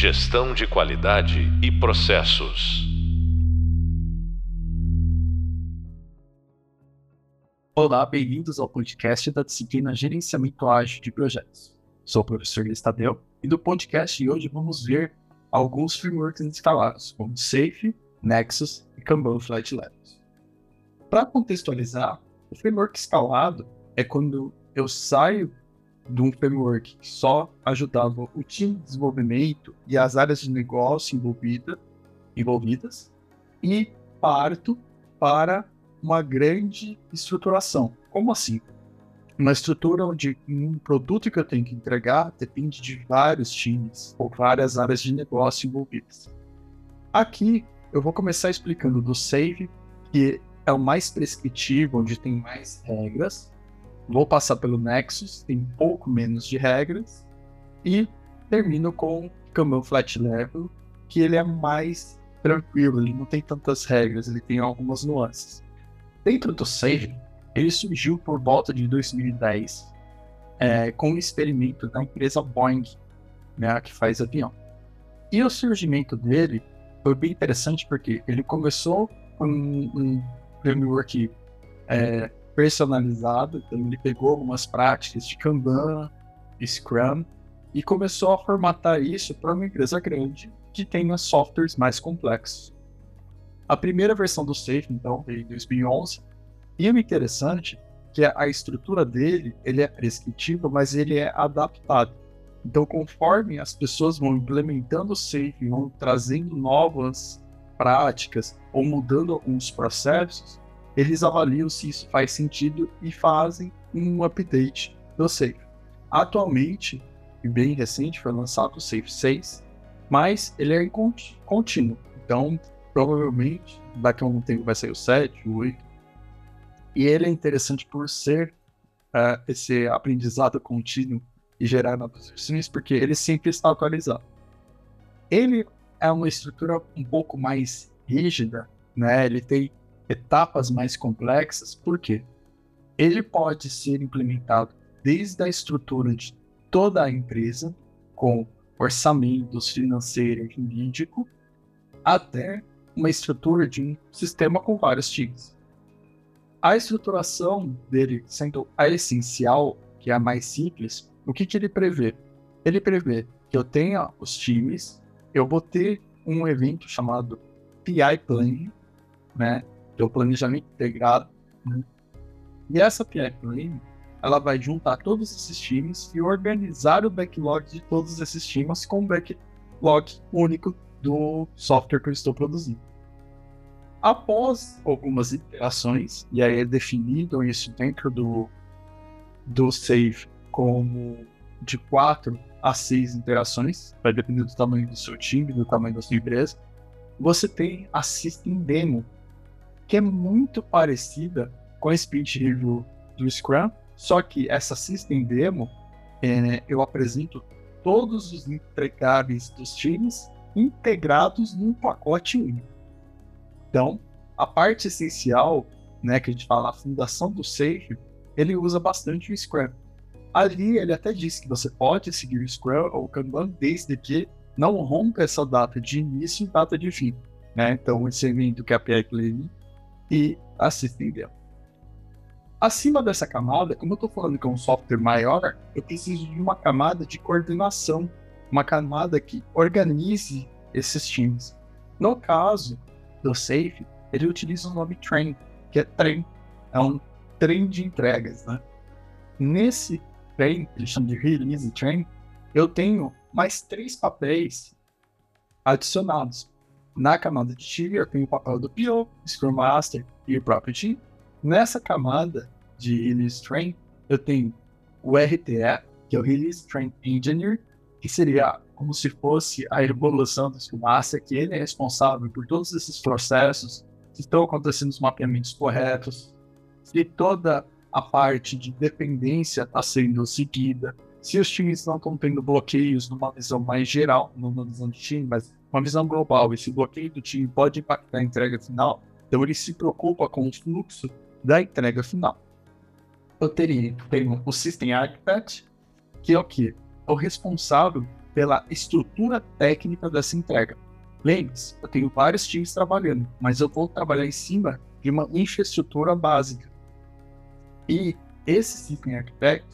Gestão de qualidade e processos. Olá, bem-vindos ao podcast da disciplina Gerenciamento Ágil de Projetos. Sou o professor Listadeu e do podcast de hoje vamos ver alguns frameworks instalados, como Safe, Nexus e Kanban Flight Levels. Para contextualizar, o framework escalado é quando eu saio de um framework que só ajudava o time de desenvolvimento e as áreas de negócio envolvida, envolvidas e parto para uma grande estruturação. Como assim? Uma estrutura onde um produto que eu tenho que entregar depende de vários times ou várias áreas de negócio envolvidas. Aqui eu vou começar explicando do Save, que é o mais prescritivo, onde tem mais regras, vou passar pelo Nexus, tem um pouco menos de regras, e termino com Kanban Flat Level, que ele é mais tranquilo, ele não tem tantas regras, ele tem algumas nuances. Dentro do Save, ele surgiu por volta de 2010 é, com um experimento da empresa Boeing, né, que faz avião. E o surgimento dele foi bem interessante porque ele começou com um, um framework é, personalizado. Então ele pegou algumas práticas de Kanban, Scrum e começou a formatar isso para uma empresa grande que tenha softwares mais complexos. A primeira versão do Safe, então, veio em 2011. E o interessante é que a estrutura dele ele é prescritiva, mas ele é adaptado. Então, conforme as pessoas vão implementando o Safe, vão trazendo novas práticas ou mudando alguns processos, eles avaliam se isso faz sentido e fazem um update do Safe. Atualmente, e bem recente, foi lançado o Safe 6, mas ele é contínuo. Então, provavelmente, daqui a algum tempo vai sair o 7, o 8. E ele é interessante por ser uh, esse aprendizado contínuo e gerar novas versões, porque ele sempre está atualizado. Ele é uma estrutura um pouco mais rígida, né? Ele tem etapas mais complexas, por quê? Ele pode ser implementado desde a estrutura de toda a empresa, com orçamentos financeiro jurídico, até uma estrutura de um sistema com vários times. A estruturação dele sendo a essencial, que é a mais simples, o que, que ele prevê? Ele prevê que eu tenha os times, eu vou ter um evento chamado PI Planning, né? É o planejamento integrado. Né? E essa PI ela vai juntar todos esses times e organizar o backlog de todos esses times com um backlog único do software que eu estou produzindo. Após algumas iterações, e aí é definido isso dentro do, do save como de 4 a 6 interações, vai depender do tamanho do seu time, do tamanho da sua empresa, você tem a System Demo, que é muito parecida com a Sprint Review do Scrum, só que essa System Demo, é, eu apresento todos os entregáveis dos times integrados num pacote único. Então, a parte essencial, né, que a gente fala, a fundação do Safe, ele usa bastante o Scrum. Ali ele até diz que você pode seguir o Scrum ou o Kanban desde que não rompa essa data de início e data de fim. Né? Então, esse evento que a PI e a System Demo. Acima dessa camada, como eu estou falando que é um software maior, eu preciso de uma camada de coordenação, uma camada que organize esses times. No caso do Safe, ele utiliza o nome Train, que é trem, é um trem de entregas. Né? Nesse trem, ele chama de Release Train, eu tenho mais três papéis adicionados. Na camada de eu tenho o papel do PO, Scrum Master e o próprio time. Nessa camada de Release Train, eu tenho o RTE, que é o Release Train Engineer, que seria como se fosse a evolução do Scrum Master, que ele é responsável por todos esses processos, se estão acontecendo os mapeamentos corretos, se toda a parte de dependência está sendo seguida, se os times não estão tendo bloqueios numa visão mais geral, numa visão de time, mas uma visão global, esse bloqueio do time pode impactar a entrega final, então ele se preocupa com o fluxo da entrega final. Eu teria tenho o System Architect, que é o que? É o responsável pela estrutura técnica dessa entrega. Lembre-se, eu tenho vários times trabalhando, mas eu vou trabalhar em cima de uma infraestrutura básica. E esse System Architect,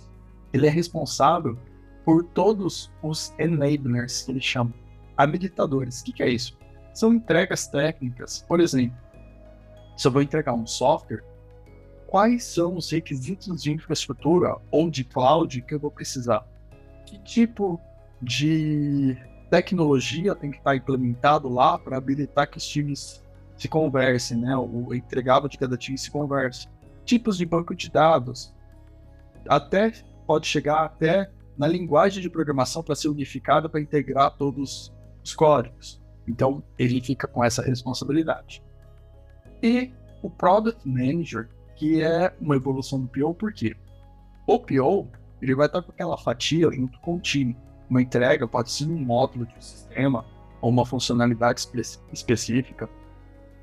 ele é responsável por todos os enablers que ele chama, habilitadores. O que, que é isso? São entregas técnicas. Por exemplo, se eu vou entregar um software, quais são os requisitos de infraestrutura ou de cloud que eu vou precisar? Que tipo de tecnologia tem que estar implementado lá para habilitar que os times se conversem, né? O entregável de cada time se converse. Tipos de banco de dados. Até pode chegar até na linguagem de programação para ser unificada para integrar todos os códigos. Então, ele fica com essa responsabilidade. E o Product Manager, que é uma evolução do PO, por quê? O PO, ele vai estar com aquela fatia junto com o time uma entrega pode ser um módulo de um sistema ou uma funcionalidade espe específica,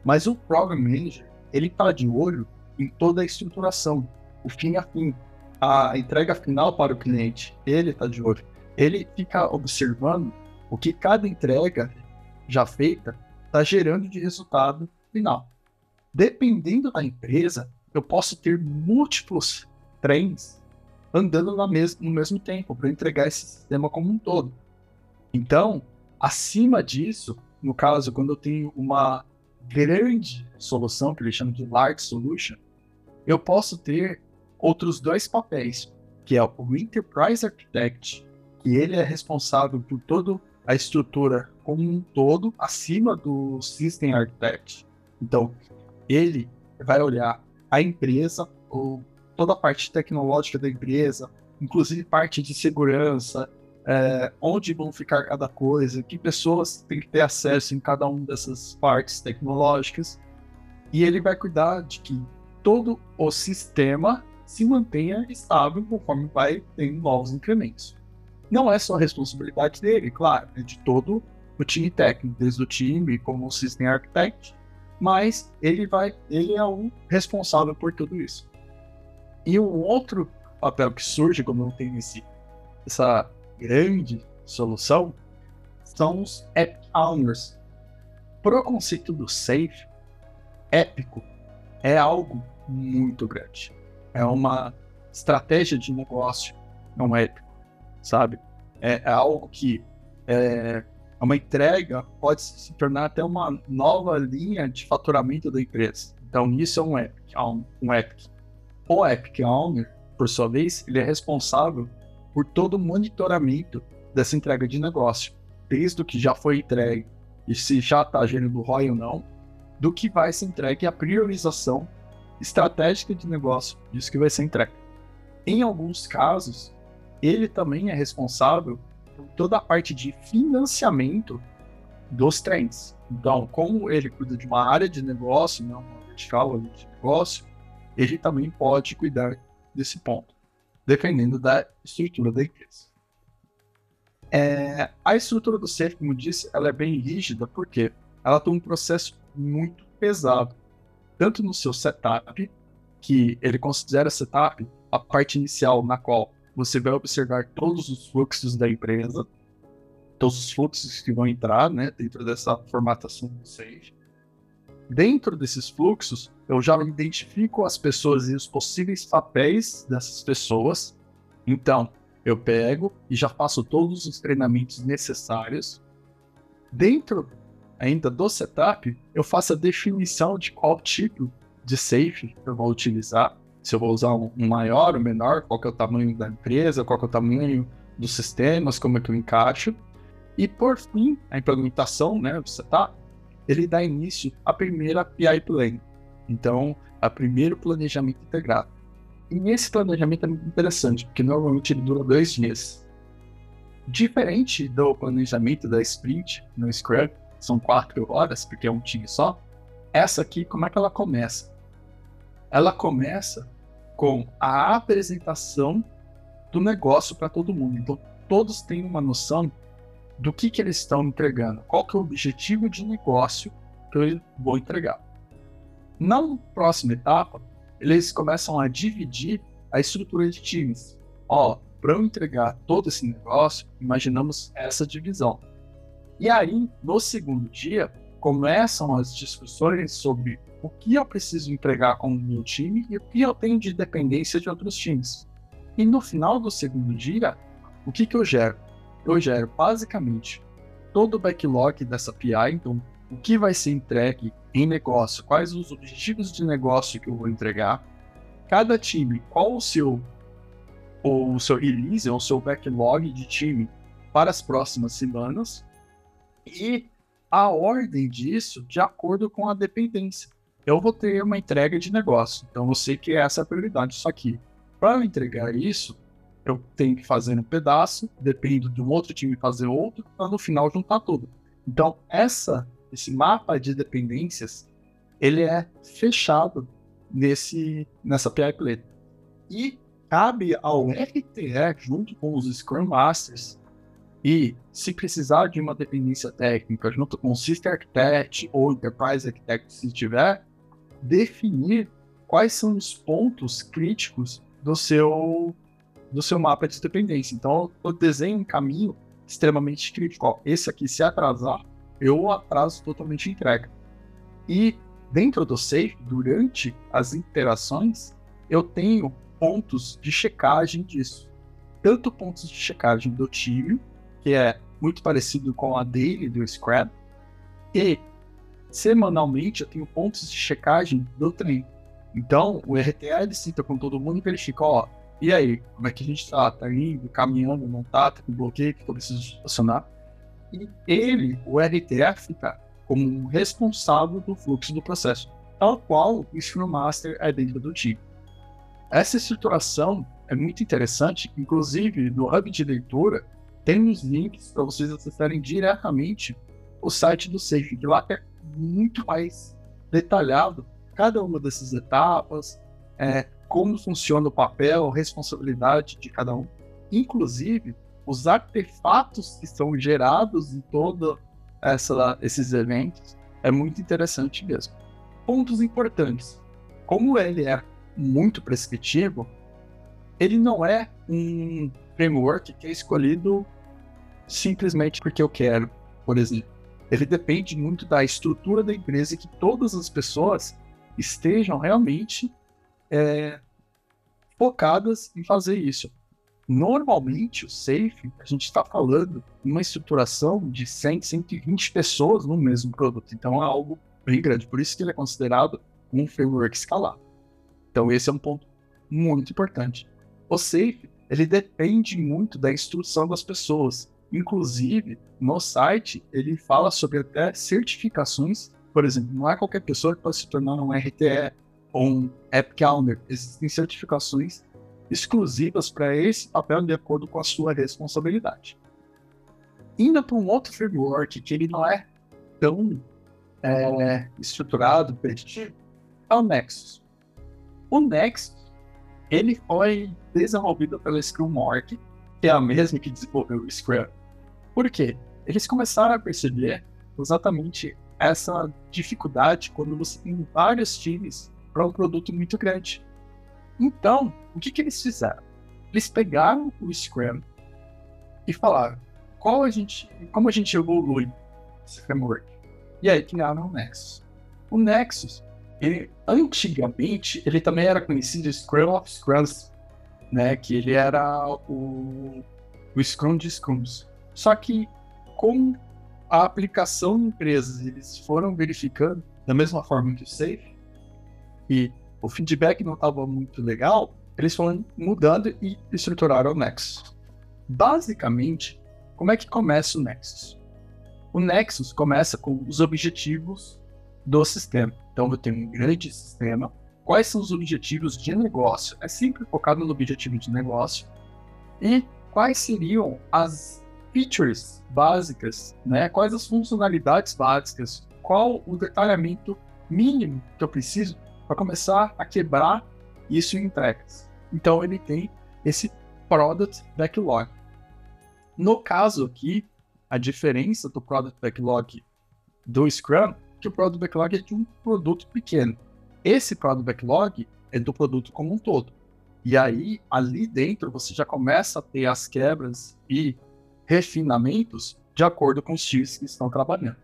mas o Program Manager ele está de olho em toda a estruturação, o fim a fim, a entrega final para o cliente. Ele está de olho. Ele fica observando o que cada entrega já feita está gerando de resultado final. Dependendo da empresa, eu posso ter múltiplos trens andando na mes no mesmo tempo para entregar esse sistema como um todo. Então, acima disso, no caso, quando eu tenho uma grande solução, que ele chama de large solution, eu posso ter outros dois papéis, que é o Enterprise Architect, que ele é responsável por toda a estrutura como um todo, acima do System Architect. Então, ele vai olhar a empresa, o toda a parte tecnológica da empresa, inclusive parte de segurança, é, onde vão ficar cada coisa, que pessoas têm que ter acesso em cada uma dessas partes tecnológicas. E ele vai cuidar de que todo o sistema se mantenha estável conforme vai tendo novos incrementos. Não é só a responsabilidade dele, claro, é de todo o time técnico, desde o time como o System Architect, mas ele vai, ele é o responsável por tudo isso. E o outro papel que surge quando não tem esse, essa grande solução são os Epic Owners. Pro conceito do safe, épico é algo muito grande. É uma estratégia de negócio, não é sabe? É, é algo que é, é uma entrega pode se tornar até uma nova linha de faturamento da empresa. Então, isso é um epic, um, um epic. O Epic Owner, por sua vez, ele é responsável por todo o monitoramento dessa entrega de negócio, desde o que já foi entregue e se já está gerando ROI ou não, do que vai ser entregue a priorização estratégica de negócio disso que vai ser entregue. Em alguns casos, ele também é responsável por toda a parte de financiamento dos trens. Então, como ele cuida de uma área de negócio, não uma vertical de negócio, ele também pode cuidar desse ponto, dependendo da estrutura da empresa. É, a estrutura do CEF, como disse, ela é bem rígida porque ela tem um processo muito pesado, tanto no seu setup, que ele considera setup a parte inicial na qual você vai observar todos os fluxos da empresa, todos os fluxos que vão entrar né, dentro dessa formatação do Sage. Dentro desses fluxos, eu já identifico as pessoas e os possíveis papéis dessas pessoas. Então, eu pego e já faço todos os treinamentos necessários. Dentro ainda do setup, eu faço a definição de qual tipo de safe eu vou utilizar. Se eu vou usar um maior ou menor, qual é o tamanho da empresa, qual é o tamanho dos sistemas, como é que eu encaixo. E por fim, a implementação né, do setup, ele dá início à primeira PI Plan, então, a primeiro planejamento integrado. E esse planejamento é muito interessante, porque normalmente ele dura dois dias. Diferente do planejamento da sprint no Scrum, são quatro horas, porque é um time só. Essa aqui, como é que ela começa? Ela começa com a apresentação do negócio para todo mundo. Então, todos têm uma noção do que, que eles estão entregando, qual que é o objetivo de negócio que eu vou entregar. Na próxima etapa, eles começam a dividir a estrutura de times. Ó, para eu entregar todo esse negócio, imaginamos essa divisão. E aí, no segundo dia, começam as discussões sobre o que eu preciso entregar com o meu time e o que eu tenho de dependência de outros times. E no final do segundo dia, o que, que eu gero? Eu gero basicamente todo o backlog dessa PI, então o que vai ser entregue em negócio, quais os objetivos de negócio que eu vou entregar, cada time, qual o seu o seu release, ou o seu backlog de time para as próximas semanas e a ordem disso de acordo com a dependência. Eu vou ter uma entrega de negócio, então eu sei que essa é a prioridade. Só que para eu entregar isso, eu tenho que fazer um pedaço, dependo de um outro time fazer outro, para no final juntar tudo. Então, essa, esse mapa de dependências, ele é fechado nesse, nessa PI Play. E cabe ao RTE, junto com os Scrum Masters, e se precisar de uma dependência técnica junto com o System Architect ou Enterprise Architect, se tiver, definir quais são os pontos críticos do seu do seu mapa de dependência. Então, eu desenho um caminho extremamente crítico. esse aqui, se atrasar, eu atraso totalmente a entrega. E dentro do safe, durante as interações, eu tenho pontos de checagem disso. Tanto pontos de checagem do time, que é muito parecido com a daily do Scrum, e semanalmente eu tenho pontos de checagem do trem. Então, o RTA ele cita com todo mundo e verifica, ó, e aí, como é que a gente tá? Tá indo, caminhando, não tá? Tá com bloqueio, que eu preciso estacionar? E ele, o RTA, fica como responsável do fluxo do processo, tal qual o Scrum Master é dentro do time. Essa estruturação é muito interessante, inclusive no hub de leitura tem uns links para vocês acessarem diretamente o site do Safe, que lá é muito mais detalhado cada uma dessas etapas, é, como funciona o papel, responsabilidade de cada um, inclusive os artefatos que são gerados em todos esses eventos, é muito interessante mesmo. Pontos importantes. Como ele é muito prescritivo, ele não é um framework que é escolhido simplesmente porque eu quero, por exemplo. Ele depende muito da estrutura da empresa e que todas as pessoas estejam realmente é, focadas em fazer isso. Normalmente, o Safe, a gente está falando uma estruturação de 100, 120 pessoas no mesmo produto. Então, é algo bem grande. Por isso que ele é considerado um framework escalar. Então, esse é um ponto muito importante. O Safe, ele depende muito da instrução das pessoas. Inclusive, no site, ele fala sobre até certificações. Por exemplo, não é qualquer pessoa que pode se tornar um RTE ou um App Calendar. Existem certificações exclusivas para esse papel de acordo com a sua responsabilidade. Indo para um outro framework que ele não é tão é, estruturado, preditivo, é o Nexus. O Nexus ele foi desenvolvido pela Scrum.org, que é a mesma que desenvolveu o Scrum. Por quê? Eles começaram a perceber exatamente essa dificuldade quando você tem vários times para um produto muito grande. Então, o que, que eles fizeram? Eles pegaram o Scrum e falaram qual a gente, como a gente evolui esse framework. E aí criaram o Nexus. O Nexus, ele, antigamente, ele também era conhecido Scrum of Scrums, né? Que ele era o, o Scrum de Scrums. Só que com a aplicação em empresas, eles foram verificando da mesma forma que o Safe, e o feedback não estava muito legal, eles foram mudando e estruturaram o Nexus. Basicamente, como é que começa o Nexus? O Nexus começa com os objetivos do sistema. Então, eu tenho um grande sistema. Quais são os objetivos de negócio? É sempre focado no objetivo de negócio. E quais seriam as features básicas, né? Quais as funcionalidades básicas? Qual o detalhamento mínimo que eu preciso para começar a quebrar isso em entregas? Então ele tem esse product backlog. No caso aqui, a diferença do product backlog do Scrum que o product backlog é de um produto pequeno. Esse product backlog é do produto como um todo. E aí, ali dentro, você já começa a ter as quebras e refinamentos de acordo com os times que estão trabalhando.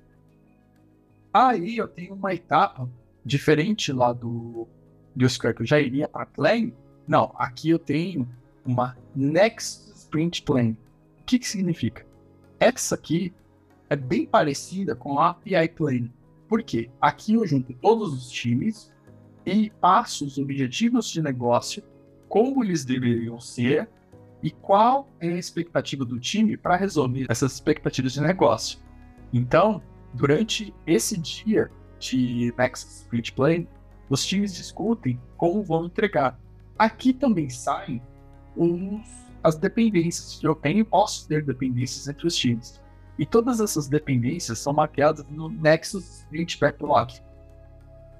Aí eu tenho uma etapa diferente lá do, do Square, que eu já iria para Plan. Não, aqui eu tenho uma Next Sprint Plan. O que, que significa? Essa aqui é bem parecida com a API Plan. Por quê? Aqui eu junto todos os times e passo os objetivos de negócio, como eles deveriam ser e qual é a expectativa do time para resolver essas expectativas de negócio. Então, durante esse dia de Next Sprint Plan, os times discutem como vão entregar. Aqui também saem os, as dependências. Eu tenho posso ter dependências entre os times. E todas essas dependências são mapeadas no Nexus Sprint Backlog.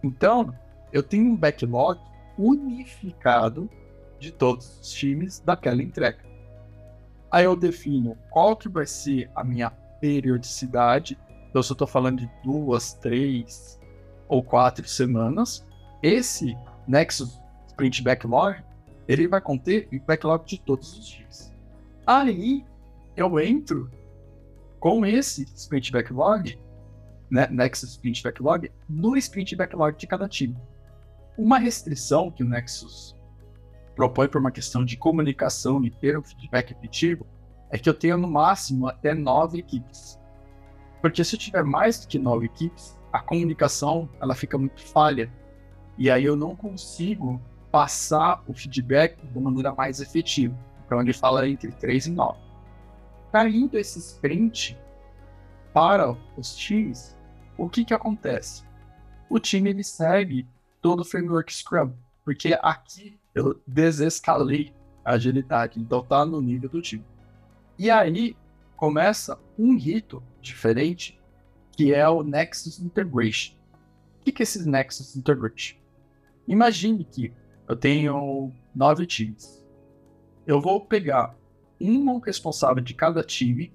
Então, eu tenho um backlog unificado de todos os times daquela entrega. Aí eu defino qual que vai ser a minha periodicidade. Então, se eu estou falando de duas, três ou quatro semanas, esse Nexus Sprint Backlog, ele vai conter o backlog de todos os times. Aí, eu entro com esse Sprint Backlog, né, Nexus Sprint Backlog, no Sprint Backlog de cada time. Uma restrição que o Nexus propõe por uma questão de comunicação e ter um feedback efetivo é que eu tenha no máximo até nove equipes. Porque se eu tiver mais do que nove equipes, a comunicação ela fica muito falha. E aí eu não consigo passar o feedback de maneira mais efetiva. Então ele fala entre três e nove. Caindo esse sprint para os times, o que, que acontece? O time ele segue todo o framework Scrum, porque aqui eu desescalei a agilidade, então tá no nível do time. E aí começa um rito diferente, que é o Nexus Integration. O que, é esse Nexus Integration? Imagine que eu tenho nove times. Eu vou pegar um responsável de cada time,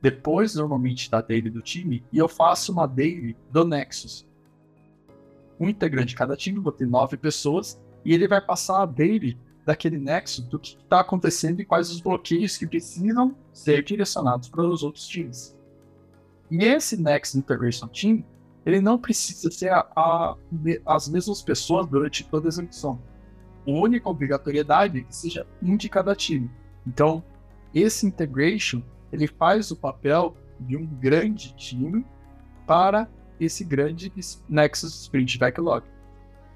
depois normalmente da daily do time, e eu faço uma daily do Nexus. Um integrante de cada time, vou ter nove pessoas, e ele vai passar a dele daquele nexo do que está acontecendo e quais os bloqueios que precisam ser direcionados para os outros times. E esse Next Integration Team, ele não precisa ser a, a, as mesmas pessoas durante toda a execução. A única obrigatoriedade é que seja um de cada time. Então, esse integration, ele faz o papel de um grande time para esse grande Nexus Sprint Backlog.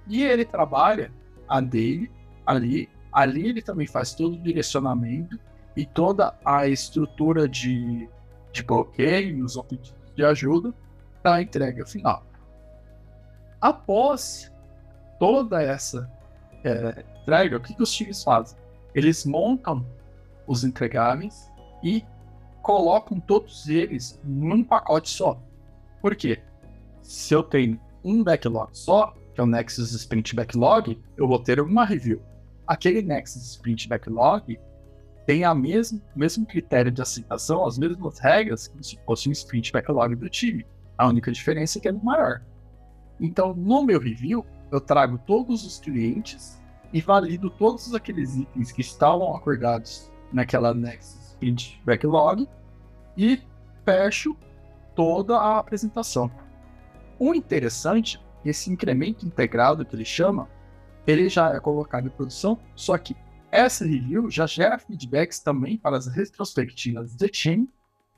E ele trabalha a dele ali. Ali ele também faz todo o direcionamento e toda a estrutura de, de bloqueios ou pedidos de ajuda para a entrega final. Após toda essa é, entrega, o que, que os times fazem? Eles montam os entregáveis e colocam todos eles num pacote só. Por quê? Se eu tenho um backlog só, que é o Nexus Sprint Backlog, eu vou ter uma review. Aquele Nexus Sprint Backlog tem a mesmo, o mesmo critério de aceitação, as mesmas regras que se fosse um Sprint Backlog do time. A única diferença é que é maior. Então, no meu review, eu trago todos os clientes e valido todos aqueles itens que estavam acordados naquela Nexus Sprint Backlog e fecho toda a apresentação. O interessante esse incremento integrado que ele chama, ele já é colocado em produção, só que essa review já gera feedbacks também para as retrospectivas do time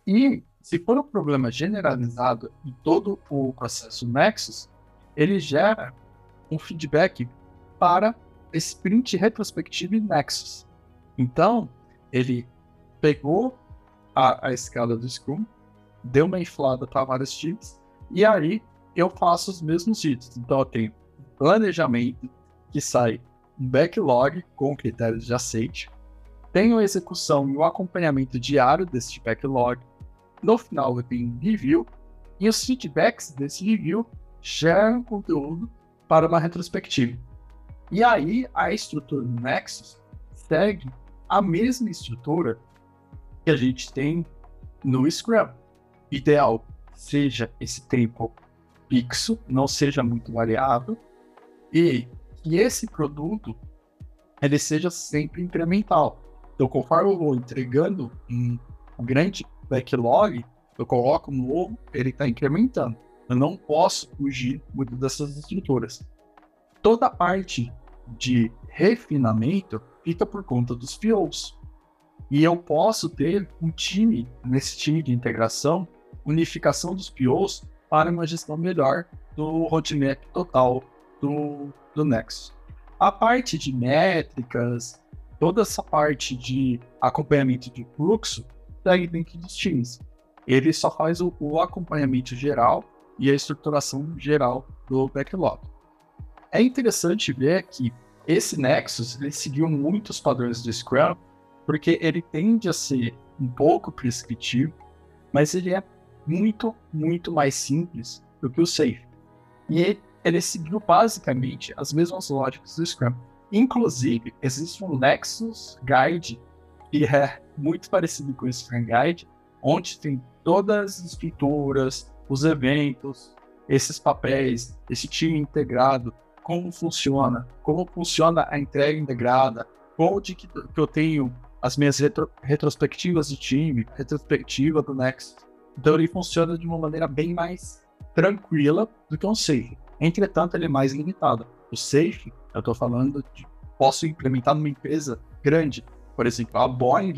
e se for um problema generalizado em todo o processo Nexus, ele gera um feedback para sprint retrospectiva Nexus. Então, ele pegou a, a escala do Scrum, deu uma inflada para vários times, e aí eu faço os mesmos itens. Então eu tenho planejamento, que sai um backlog com critérios de aceite, tenho a execução e o acompanhamento diário desse backlog. No final eu tenho um review e os feedbacks desse review geram conteúdo para uma retrospectiva. E aí a estrutura do Nexus segue a mesma estrutura que a gente tem no Scrum. Ideal seja esse tempo fixo, não seja muito variável, e que esse produto ele seja sempre incremental. Então, conforme eu vou entregando um grande backlog, eu coloco um novo, ele está incrementando. Eu não posso fugir muito dessas estruturas. Toda a parte de refinamento fica por conta dos POs. E eu posso ter um time, nesse time de integração, unificação dos POs para uma gestão melhor do roadmap total do, do Nexus. A parte de métricas, toda essa parte de acompanhamento de fluxo, daí dentro dos times. Ele só faz o, o acompanhamento geral e a estruturação geral do backlog. É interessante ver que esse Nexus ele seguiu muitos padrões do Scrum, porque ele tende a ser um pouco prescritivo, mas ele é muito, muito mais simples do que o Safe. E ele seguiu basicamente as mesmas lógicas do Scrum. Inclusive, existe um Nexus Guide que é muito parecido com o Scrum Guide, onde tem todas as estruturas, os eventos, esses papéis, esse time integrado, como funciona, como funciona a entrega integrada, onde que, eu tenho as minhas retro, retrospectivas de time, retrospectiva do Next. Então ele funciona de uma maneira bem mais tranquila do que um Safe. Entretanto, ele é mais limitado. O Safe, eu estou falando de posso implementar numa empresa grande. Por exemplo, a Boeing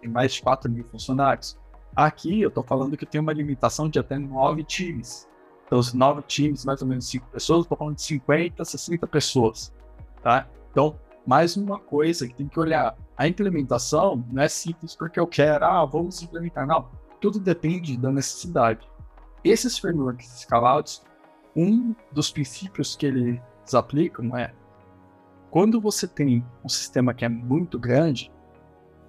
tem mais de 4 mil funcionários. Aqui eu estou falando que tem uma limitação de até 9 times. Então, os 9 times, mais ou menos 5 pessoas, estou falando de 50, 60 pessoas. Tá? Então, mais uma coisa que tem que olhar. A implementação não é simples porque eu quero, ah, vamos implementar. Não, tudo depende da necessidade. Esses frameworks escalados, um dos princípios que eles aplicam é quando você tem um sistema que é muito grande,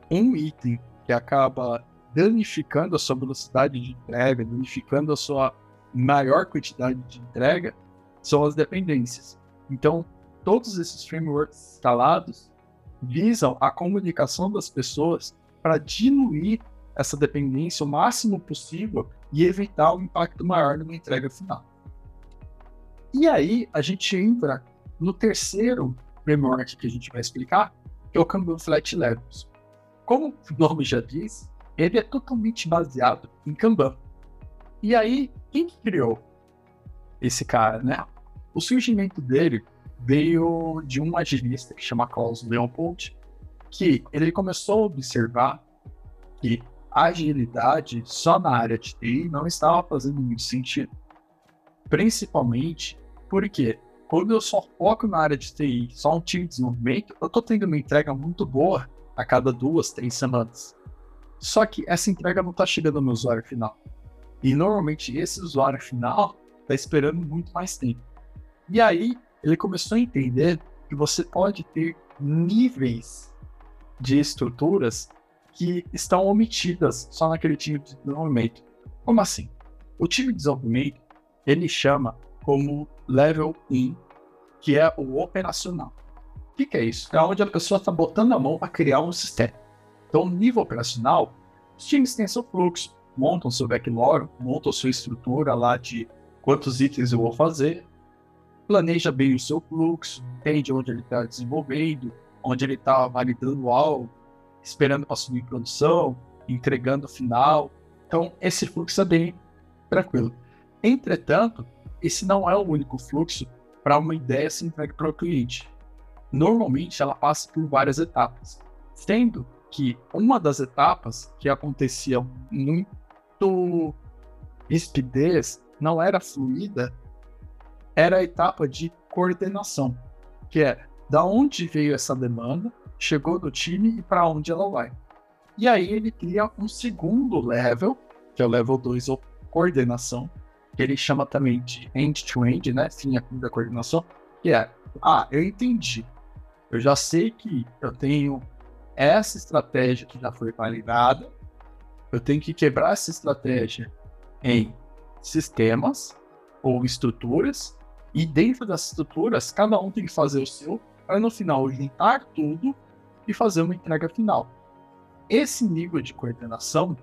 um item que acaba danificando a sua velocidade de entrega, danificando a sua maior quantidade de entrega, são as dependências. Então, todos esses frameworks instalados visam a comunicação das pessoas para diminuir essa dependência o máximo possível e evitar um impacto maior numa entrega final. E aí a gente entra no terceiro framework que a gente vai explicar, que é o Kanban Flat Levels. Como o nome já diz, ele é totalmente baseado em Kanban. E aí, quem criou esse cara, né? O surgimento dele veio de um agilista que chama Klaus Leopold, que ele começou a observar que agilidade só na área de TI não estava fazendo muito sentido. Principalmente porque quando eu só foco na área de TI, só um time de desenvolvimento, eu estou tendo uma entrega muito boa a cada duas, três semanas. Só que essa entrega não está chegando no usuário final. E normalmente esse usuário final está esperando muito mais tempo. E aí ele começou a entender que você pode ter níveis de estruturas que estão omitidas só naquele time de desenvolvimento. Como assim? O time de desenvolvimento ele chama como level 1, que é o operacional. O que, que é isso? É onde a pessoa está botando a mão para criar um sistema. Então, nível operacional, os times têm seu fluxo, montam seu backlog, montam sua estrutura lá de quantos itens eu vou fazer, planeja bem o seu fluxo, entende onde ele está desenvolvendo, onde ele está validando algo, esperando para subir produção, entregando o final. Então, esse fluxo é bem tranquilo. Entretanto, esse não é o único fluxo para uma ideia ser entregue para o cliente. Normalmente, ela passa por várias etapas, sendo que uma das etapas que acontecia muito rispidez, não era fluida, era a etapa de coordenação, que é da onde veio essa demanda, chegou no time e para onde ela vai. E aí ele cria um segundo level, que é o level 2 ou coordenação, que ele chama também de end-to-end, -end, né, fim da coordenação, que é, ah, eu entendi, eu já sei que eu tenho essa estratégia que já foi validada, eu tenho que quebrar essa estratégia em sistemas ou estruturas. E dentro das estruturas, cada um tem que fazer o seu, para no final juntar tudo e fazer uma entrega final. Esse nível de coordenação,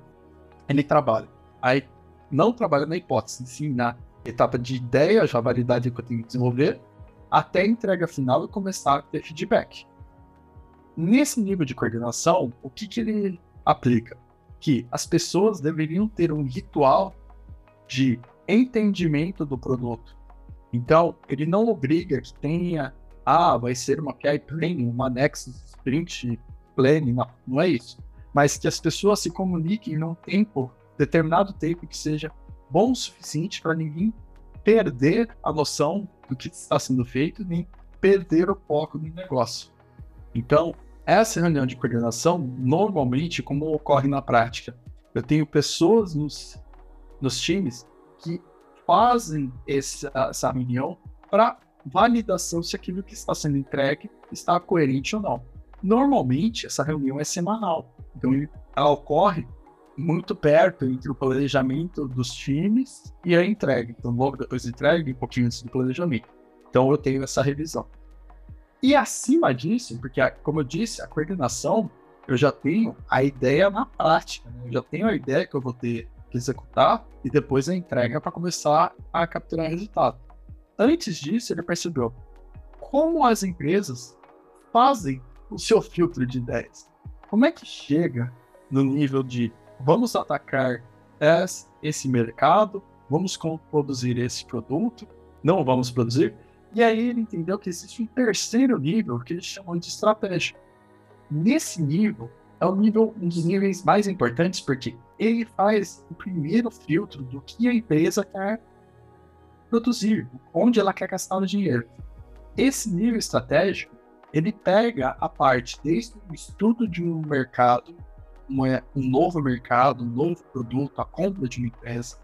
ele trabalha. Aí, não trabalha na hipótese, sim na etapa de ideia, já validade que eu tenho que desenvolver, até a entrega final e começar a ter feedback. Nesse nível de coordenação, o que, que ele aplica? Que as pessoas deveriam ter um ritual de entendimento do produto. Então, ele não obriga que tenha, ah, vai ser uma PI Planning, uma Nexus Sprint Planning, não, não é isso. Mas que as pessoas se comuniquem num tempo, determinado tempo que seja bom o suficiente para ninguém perder a noção do que está sendo feito, nem perder o foco do negócio. Então, essa reunião de coordenação, normalmente, como ocorre na prática, eu tenho pessoas nos, nos times que fazem essa reunião para validação se aquilo que está sendo entregue está coerente ou não. Normalmente, essa reunião é semanal, então ela ocorre muito perto entre o planejamento dos times e a entrega. Então, logo depois da entrega, um pouquinho antes do planejamento. Então, eu tenho essa revisão. E acima disso, porque, como eu disse, a coordenação, eu já tenho a ideia na prática, né? eu já tenho a ideia que eu vou ter que executar e depois a entrega para começar a capturar resultado. Antes disso, ele percebeu como as empresas fazem o seu filtro de ideias. Como é que chega no nível de vamos atacar esse mercado, vamos produzir esse produto, não vamos produzir, e aí ele entendeu que existe um terceiro nível que eles chamam de estratégia. Nesse nível, é o nível, um dos níveis mais importantes, porque ele faz o primeiro filtro do que a empresa quer produzir, onde ela quer gastar o dinheiro. Esse nível estratégico, ele pega a parte desde o estudo de um mercado, uma, um novo mercado, um novo produto, a compra de uma empresa,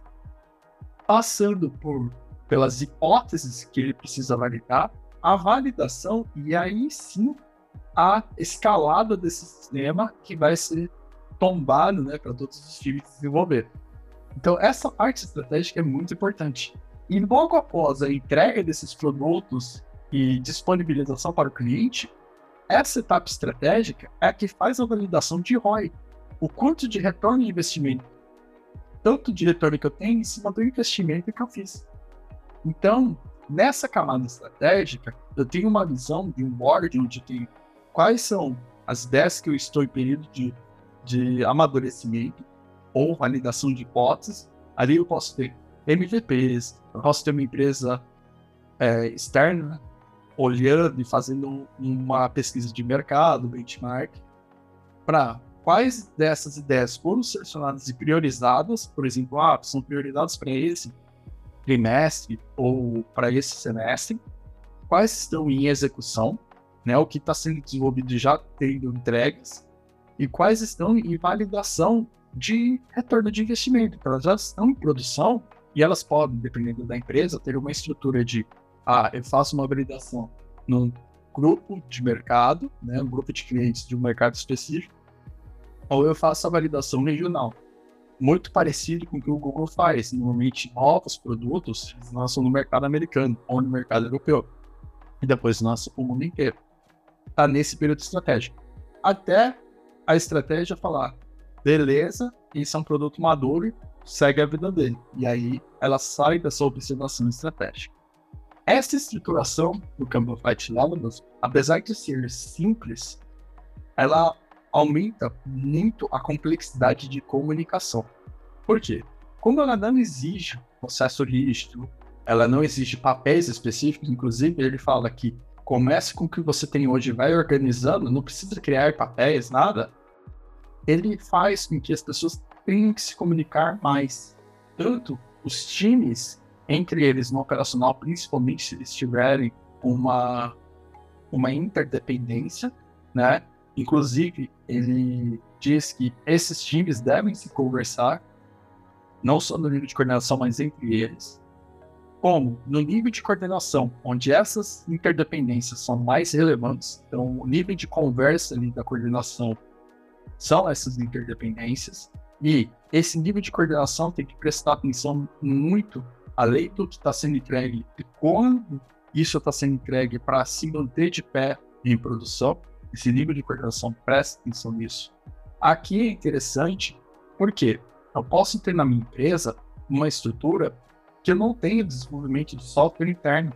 passando por pelas hipóteses que ele precisa validar, a validação e aí sim a escalada desse sistema que vai ser tombado né, para todos os times desenvolver. Então, essa parte estratégica é muito importante. E logo após a entrega desses produtos e disponibilização para o cliente, essa etapa estratégica é a que faz a validação de ROI, o quanto de retorno de investimento, tanto de retorno que eu tenho em cima do investimento que eu fiz. Então, nessa camada estratégica, eu tenho uma visão de um board onde tem quais são as ideias que eu estou em período de, de amadurecimento ou validação de hipóteses. Ali eu posso ter MVPs, eu posso ter uma empresa é, externa olhando e fazendo uma pesquisa de mercado, benchmark, para quais dessas ideias foram selecionadas e priorizadas, por exemplo, ah, são priorizadas para esse, trimestre ou para esse semestre, quais estão em execução, né, o que está sendo desenvolvido já tendo entregas, e quais estão em validação de retorno de investimento. Elas já estão em produção e elas podem, dependendo da empresa, ter uma estrutura de, ah, eu faço uma validação num grupo de mercado, né, um grupo de clientes de um mercado específico, ou eu faço a validação regional muito parecido com o que o Google faz. Normalmente, novos produtos lançam no mercado americano ou no mercado europeu. E depois lançam o mundo inteiro. Está nesse período estratégico. Até a estratégia falar, beleza, isso é um produto maduro, segue a vida dele. E aí ela sai dessa observação estratégica. Essa estruturação do Canva Fight Lambdas, apesar de ser simples, ela aumenta muito a complexidade de comunicação. Por quê? Como ela não exige processo rígido, ela não exige papéis específicos, inclusive ele fala que comece com o que você tem hoje, vai organizando, não precisa criar papéis, nada. Ele faz com que as pessoas tenham que se comunicar mais. Tanto os times, entre eles no operacional, principalmente se eles tiverem uma, uma interdependência, né? Inclusive, ele diz que esses times devem se conversar, não só no nível de coordenação, mas entre eles. Como no nível de coordenação, onde essas interdependências são mais relevantes, então o nível de conversa ali da coordenação são essas interdependências, e esse nível de coordenação tem que prestar atenção muito além do que está sendo entregue e quando isso está sendo entregue para se manter de pé em produção. Esse nível de coordenação, presta atenção nisso. Aqui é interessante porque eu posso ter na minha empresa uma estrutura que eu não tenho desenvolvimento de software interno,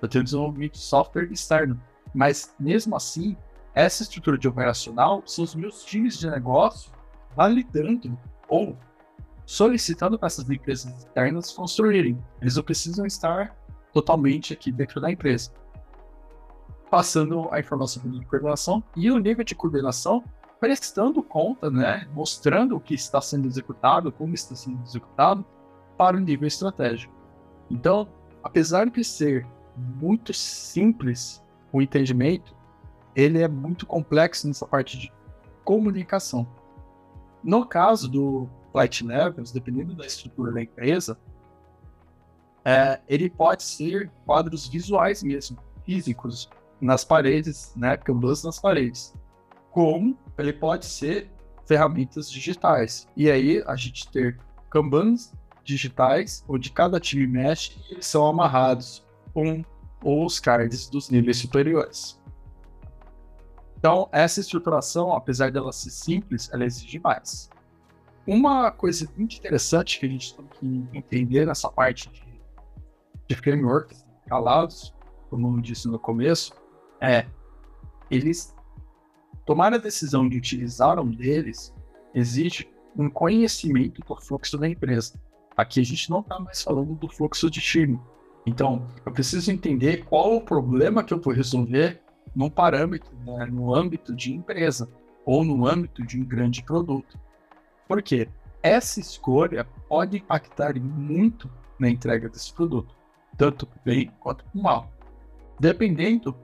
eu tenho desenvolvimento de software externo, mas mesmo assim essa estrutura de operacional são os meus times de negócio validando ou solicitando para essas empresas externas construírem. Eles não precisam estar totalmente aqui dentro da empresa. Passando a informação a coordenação e o nível de coordenação prestando conta, né, mostrando o que está sendo executado, como está sendo executado para o nível estratégico. Então, apesar de ser muito simples o entendimento, ele é muito complexo nessa parte de comunicação. No caso do levels, dependendo da estrutura da empresa, é, ele pode ser quadros visuais mesmo, físicos, nas paredes, né, canvas nas paredes. Como ele pode ser ferramentas digitais. E aí a gente ter kanbans digitais, onde cada time mexe e eles são amarrados com os cards dos níveis superiores. Então, essa estruturação, apesar dela ser simples, ela exige mais. Uma coisa muito interessante que a gente tem que entender nessa parte de, de frameworks calados, como eu disse no começo, é eles tomar a decisão de utilizar um deles exige um conhecimento do fluxo da empresa. Aqui a gente não está mais falando do fluxo de time. Então, eu preciso entender qual o problema que eu vou resolver num parâmetro, né, no âmbito de empresa ou no âmbito de um grande produto. Por quê? Essa escolha pode impactar muito na entrega desse produto, tanto bem quanto mal. Dependendo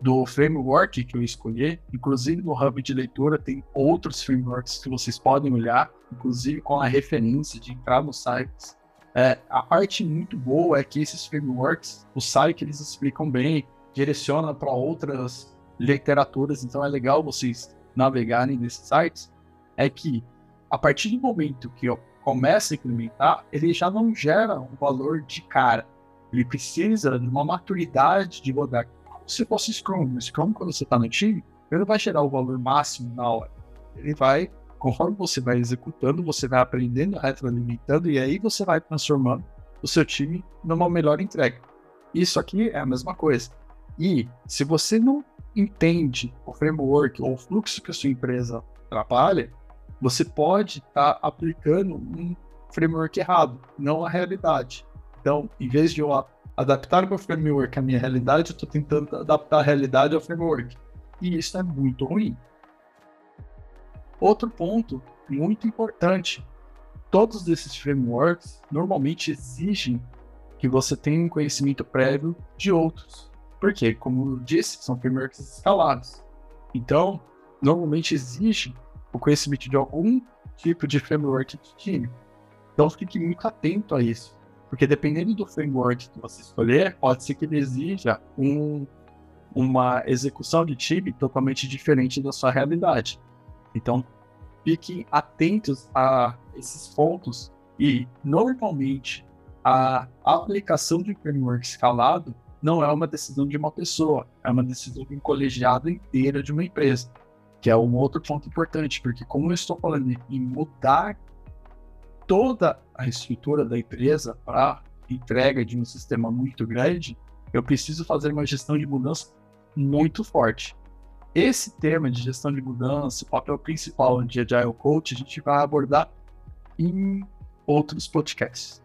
do framework que eu escolher, inclusive no hub de leitura tem outros frameworks que vocês podem olhar, inclusive com a referência de entrar nos sites. É, a parte muito boa é que esses frameworks, o site eles explicam bem, direciona para outras literaturas, então é legal vocês navegarem nesses sites. É que a partir do momento que eu começo a implementar, ele já não gera um valor de cara. Ele precisa de uma maturidade de rodar se fosse Scrum. No Scrum, quando você está no time, ele não vai gerar o valor máximo na hora. Ele vai, conforme você vai executando, você vai aprendendo, retroalimentando, e aí você vai transformando o seu time numa melhor entrega. Isso aqui é a mesma coisa. E se você não entende o framework ou o fluxo que a sua empresa trabalha, você pode estar tá aplicando um framework errado, não a realidade. Então, em vez de eu adaptar o meu framework à minha realidade, eu estou tentando adaptar a realidade ao framework. E isso é muito ruim. Outro ponto muito importante: todos esses frameworks normalmente exigem que você tenha um conhecimento prévio de outros. Porque, como eu disse, são frameworks escalados. Então, normalmente exige o conhecimento de algum tipo de framework de time. Então, fique muito atento a isso. Porque dependendo do framework que você escolher, pode ser que ele exija um, uma execução de time totalmente diferente da sua realidade. Então, fiquem atentos a esses pontos e, normalmente, a aplicação de framework escalado não é uma decisão de uma pessoa, é uma decisão de um colegiado inteiro de uma empresa, que é um outro ponto importante, porque como eu estou falando em mudar toda a estrutura da empresa para entrega de um sistema muito grande, eu preciso fazer uma gestão de mudança muito forte. Esse tema de gestão de mudança, o papel principal de Agile Coach, a gente vai abordar em outros podcasts.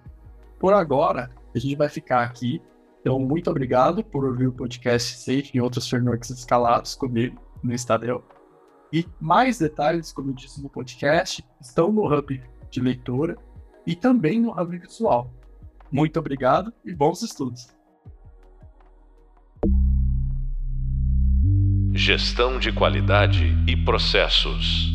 Por agora, a gente vai ficar aqui. Então, muito obrigado por ouvir o podcast Safe e outros frameworks escalados comigo no Estadeu. E mais detalhes, como eu disse no podcast, estão no Hub de leitura e também no Hub Visual. Muito obrigado e bons estudos. Gestão de qualidade e processos.